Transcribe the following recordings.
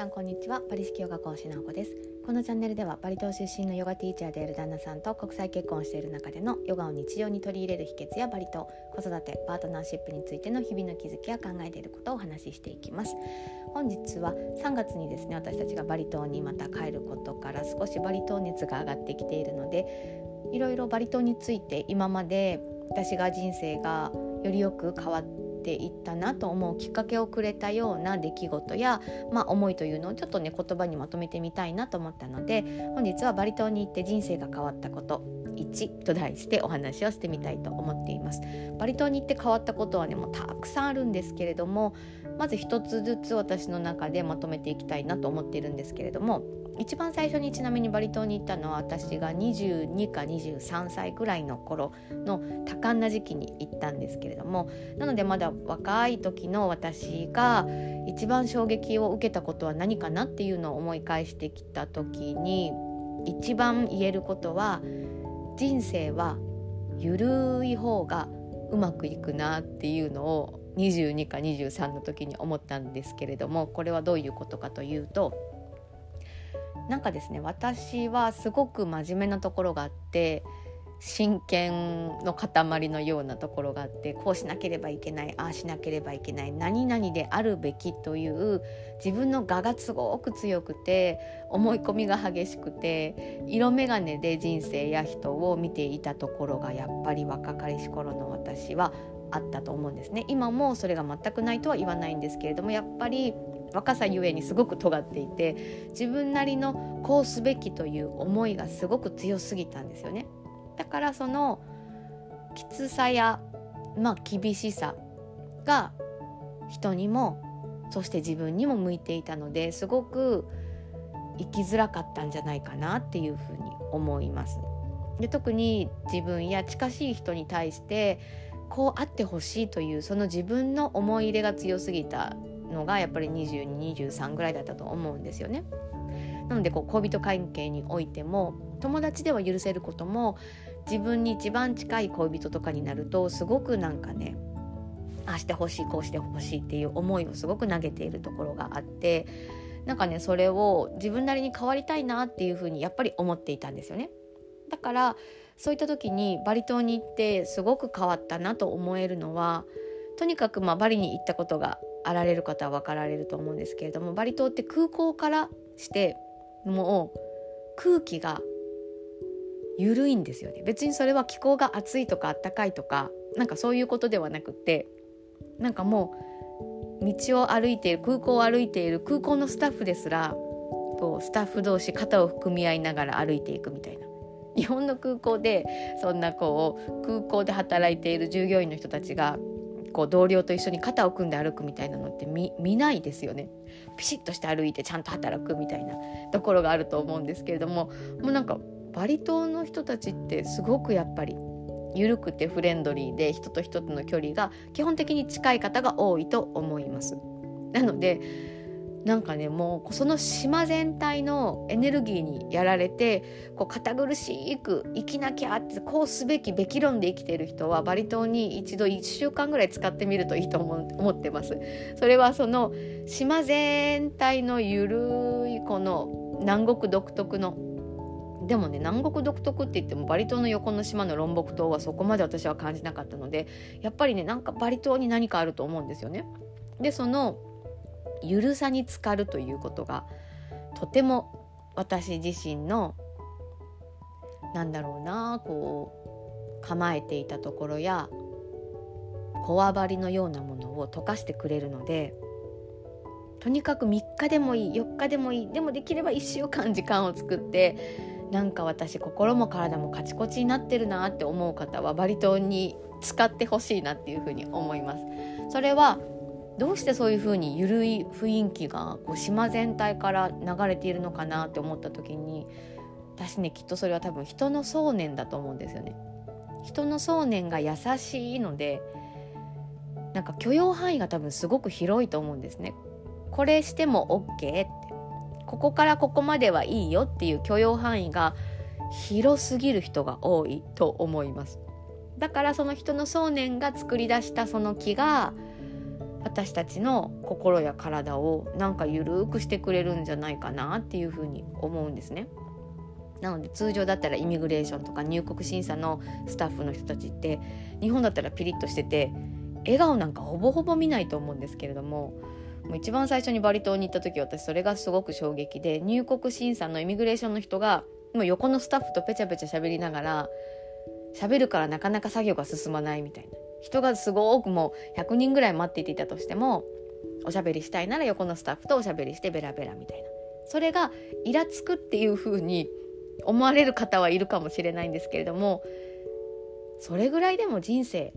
さんこんにちは。バリ式ヨガ講師の子です。このチャンネルではバリ島出身のヨガティーチャーである旦那さんと国際結婚している中でのヨガを日常に取り入れる秘訣やバリ島子育てパートナーシップについての日々の気づきや考えていることをお話ししていきます。本日は3月にですね私たちがバリ島にまた帰ることから少しバリ島熱が上がってきているのでいろいろバリ島について今まで私が人生がよりよく変わってていったなと思うきっかけをくれたような出来事や、まあ、思いというのをちょっとね言葉にまとめてみたいなと思ったので本日はバリ島に行って人生が変わったこと1と題してお話をしてみたいと思っています。バリ島に行って変わったことはねもうたくさんあるんですけれどもまず一つずつ私の中でまとめていきたいなと思っているんですけれども一番最初にちなみにバリ島に行ったのは私が22か23歳ぐらいの頃の多感な時期に行ったんですけれどもなのでまだ若い時の私が一番衝撃を受けたことは何かなっていうのを思い返してきた時に一番言えることは人生はゆるい方がうまくいくなっていうのを22か23の時に思ったんですけれどもこれはどういうことかというとなんかですね私はすごく真面目なところがあって真剣の塊のようなところがあってこうしなければいけないああしなければいけない何々であるべきという自分の我がすごく強くて思い込みが激しくて色眼鏡で人生や人を見ていたところがやっぱり若かりし頃の私はあったと思うんですね今もそれが全くないとは言わないんですけれどもやっぱり若さゆえにすごく尖っていて自分なりのこうすべきという思いがすごく強すぎたんですよね。だからそのきつさや、まあ、厳しさが人にもそして自分にも向いていたのですごく生きづらかったんじゃないかなっていうふうに思います。で特に自分や近しい人に対してこうあってほしいというその自分の思い入れが強すぎたのがやっぱり2223ぐらいだったと思うんですよね。なのでこう恋人関係においても友達では許せることも自分に一番近い恋人とかになるとすごくなんかねああしてほしいこうしてほしいっていう思いをすごく投げているところがあってなんかねそれを自分なりに変わりたいなっていうふうにやっぱり思っていたんですよね。だからそういった時にバリ島に行ってすごく変わったなと思えるのはとにかくまあバリに行ったことがあられる方は分かられると思うんですけれどもバリ島って空港からしてもう空気が緩いんですよね。別にそれは気候が暑いとかあったかいとかなんかそういうことではなくってなんかもう道を歩いている空港を歩いている空港のスタッフですらこうスタッフ同士肩を組み合いながら歩いていくみたいな。日本の空港でそんなこう空港で働いている従業員の人たちがこう同僚と一緒に肩を組んで歩くみたいなのって見ないですよね。ピシッとして歩いてちゃんと働くみたいなところがあると思うんですけれどももうなんかバリ島の人たちってすごくやっぱり緩くてフレンドリーで人と人との距離が基本的に近い方が多いと思います。なのでなんかねもうその島全体のエネルギーにやられてこう堅苦しく生きなきゃってこうすべきべき論で生きている人はバリ島に一度1週間ぐらい使ってみるといいと思ってます。それはその島全体のゆるいこの南国独特のでもね南国独特って言ってもバリ島の横の島のロンボク島はそこまで私は感じなかったのでやっぱりねなんかバリ島に何かあると思うんですよね。でそのゆるさに浸かるということがとても私自身のなんだろうなこう構えていたところやこわばりのようなものを溶かしてくれるのでとにかく3日でもいい4日でもいいでもできれば1週間時間を作ってなんか私心も体もカチコチになってるなって思う方はバリ島に使ってほしいなっていうふうに思います。それはどうしてそういう風に緩い雰囲気がこう島全体から流れているのかなって思った時に私ねきっとそれは多分人の想念だと思うんですよね。人の想念が優しいのでなんか許容範囲が多分すごく広いと思うんですね。これしても OK ってここからここまではいいよっていう許容範囲が広すぎる人が多いと思います。だからその人の想念が作り出したその木が私たちの心や体をなんかゆるくしてくれるんじゃないかなっていうふうに思うんですね。なので通常だったらイミグレーションとか入国審査のスタッフの人たちって日本だったらピリッとしてて笑顔なんかほぼほぼ見ないと思うんですけれどももう一番最初にバリ島に行った時私それがすごく衝撃で入国審査のイミグレーションの人がもう横のスタッフとペチャペチャ喋りながら喋るからなかなか作業が進まないみたいな人がすごくもう100人ぐらい待っていたとしてもおしゃべりしたいなら横のスタッフとおしゃべりしてベラベラみたいなそれがイラつくっていう風に思われる方はいるかもしれないんですけれどもそれぐらいでも人生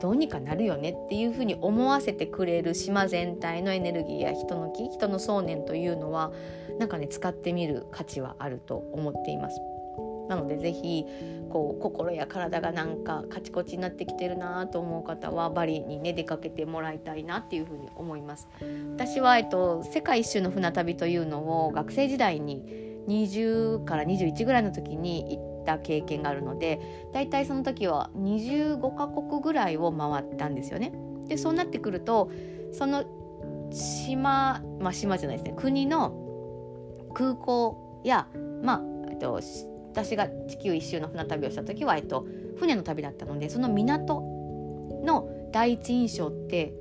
どうにかなるよねっていうふうに思わせてくれる島全体のエネルギーや人の気人の想念というのはなんかね使ってみる価値はあると思っています。なのでぜひこう心や体がなんかカチコチになってきてるなと思う方はバリにね出かけてもらいたいなっていうふうに思います。私は、えっと、世界一周の船旅というのを学生時代に20から21ぐらいの時に行った経験があるのでだいたいその時は25カ国ぐらいを回ったんですよね。でそうなってくるとその島まあ島じゃないですね国の空港やまあえっと私が地球一周の船旅をした時は、えっと、船の旅だったのでその港の第一印象って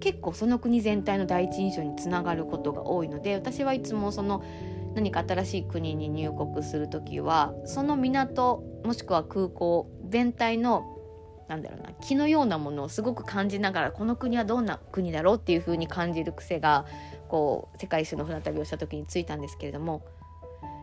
結構その国全体の第一印象につながることが多いので私はいつもその何か新しい国に入国する時はその港もしくは空港全体のなんだろうな気のようなものをすごく感じながらこの国はどんな国だろうっていう風に感じる癖がこう世界一周の船旅をした時についたんですけれども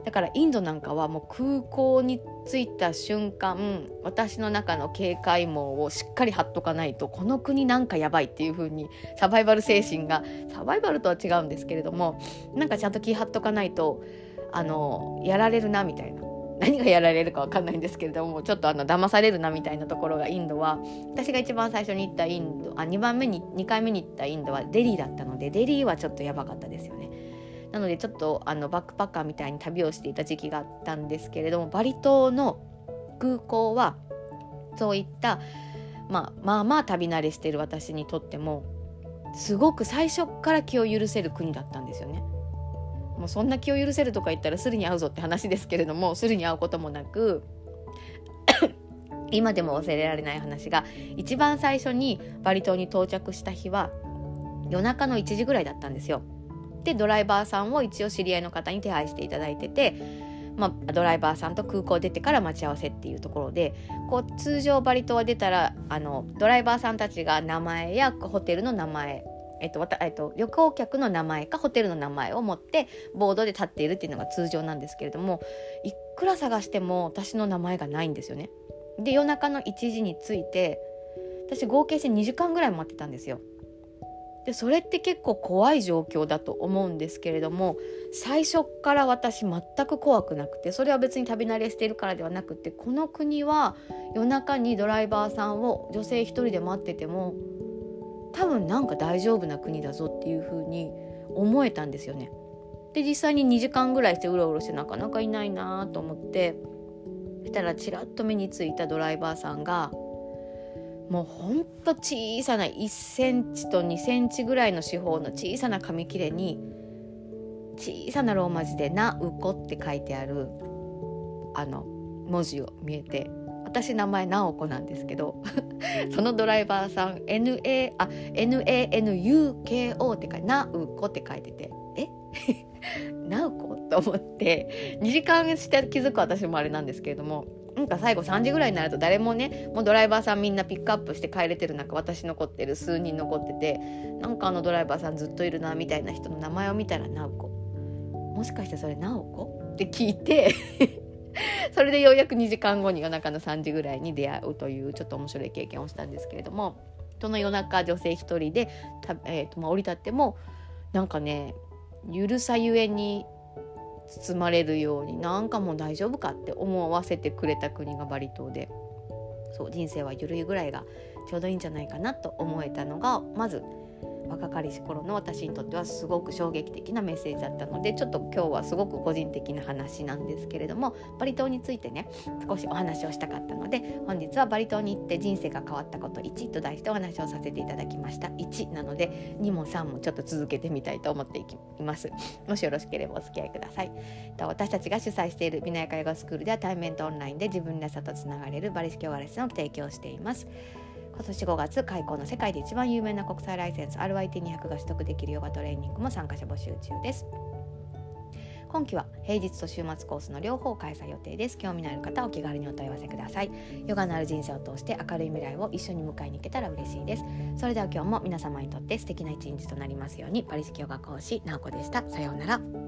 だからインドなんかはもう空港に着いた瞬間私の中の警戒網をしっかり張っとかないとこの国なんかやばいっていう風にサバイバル精神が サバイバルとは違うんですけれどもなんかちゃんと気張っとかないとあのやられるなみたいな何がやられるか分かんないんですけれどもちょっとあの騙されるなみたいなところがインドは私が一番最初に行ったインドあ2番目に2回目に行ったインドはデリーだったのでデリーはちょっとやばかったですよね。なのでちょっとあのバックパッカーみたいに旅をしていた時期があったんですけれどもバリ島の空港はそういった、まあ、まあまあ旅慣れしてる私にとってもすごく最初から気を許せる国だったんですよね。もうそんな気を許せるとか言ったらするに会うぞって話ですけれどもするに会うこともなく 今でも忘れられない話が一番最初にバリ島に到着した日は夜中の1時ぐらいだったんですよ。でドライバーさんを一応知り合いの方に手配していただいてて、まあ、ドライバーさんと空港出てから待ち合わせっていうところでこう通常バリ島は出たらあのドライバーさんたちが名前やホテルの名前えっとえっと、旅行客の名前かホテルの名前を持ってボードで立っているっていうのが通常なんですけれどもいくら探しても私の名前がないんですよね。で夜中の1時に着いて私合計して2時間ぐらい待ってたんですよ。でそれって結構怖い状況だと思うんですけれども最初から私全く怖くなくてそれは別に旅慣れしてるからではなくてこの国は夜中にドライバーさんを女性一人で待ってても多分なんか大丈夫な国だぞっていう風に思えたんですよね。で実際に2時間ぐらいしてうろうろしてなかなかいないなと思ってそしたらちらっと目についたドライバーさんがもうほんと小さな1センチと2センチぐらいの四方の小さな紙切れに小さなローマ字で「なうこ」って書いてあるあの文字を見えて私名前直子なんですけど そのドライバーさん NA あ NANUKO って書いて「なうこ」って書いててえ？なうこと思って2時間して気づく私もあれなんですけれどもなんか最後3時ぐらいになると誰もねもうドライバーさんみんなピックアップして帰れてる中私残ってる数人残っててなんかあのドライバーさんずっといるなみたいな人の名前を見たら「なおこ」もしかしてそれ「なおこ?」って聞いて それでようやく2時間後に夜中の3時ぐらいに出会うというちょっと面白い経験をしたんですけれどもその夜中女性一人でた、えーとまあ、降り立ってもなんかねゆるさゆえに包まれるようになんかもう大丈夫かって思わせてくれた国がバリ島で。そう人生は緩いぐらいがちょうどいいんじゃないかなと思えたのがまず若かりし頃の私にとってはすごく衝撃的なメッセージだったのでちょっと今日はすごく個人的な話なんですけれどもバリ島についてね少しお話をしたかったので本日はバリ島に行って人生が変わったこと1と題してお話をさせていただきました。1なので2も3もちょっと続けてみたいと思っています。もしよろしければお付き合いください。私たちが主催している美奈ヤヨガスクールでは対面とオンラインで自分らしさとつながれるバリ式ヨガレッスンを提供しています。今年5月開講の世界で一番有名な国際ライセンス RIT200 が取得できるヨガトレーニングも参加者募集中です。今期は平日と週末コースの両方開催予定です。興味のある方はお気軽にお問い合わせください。ヨガのある人生を通して明るい未来を一緒に迎えに行けたら嬉しいです。それでは今日も皆様にとって素敵な一日となりますように。パリ式ヨガ講師なおこでした。さようなら。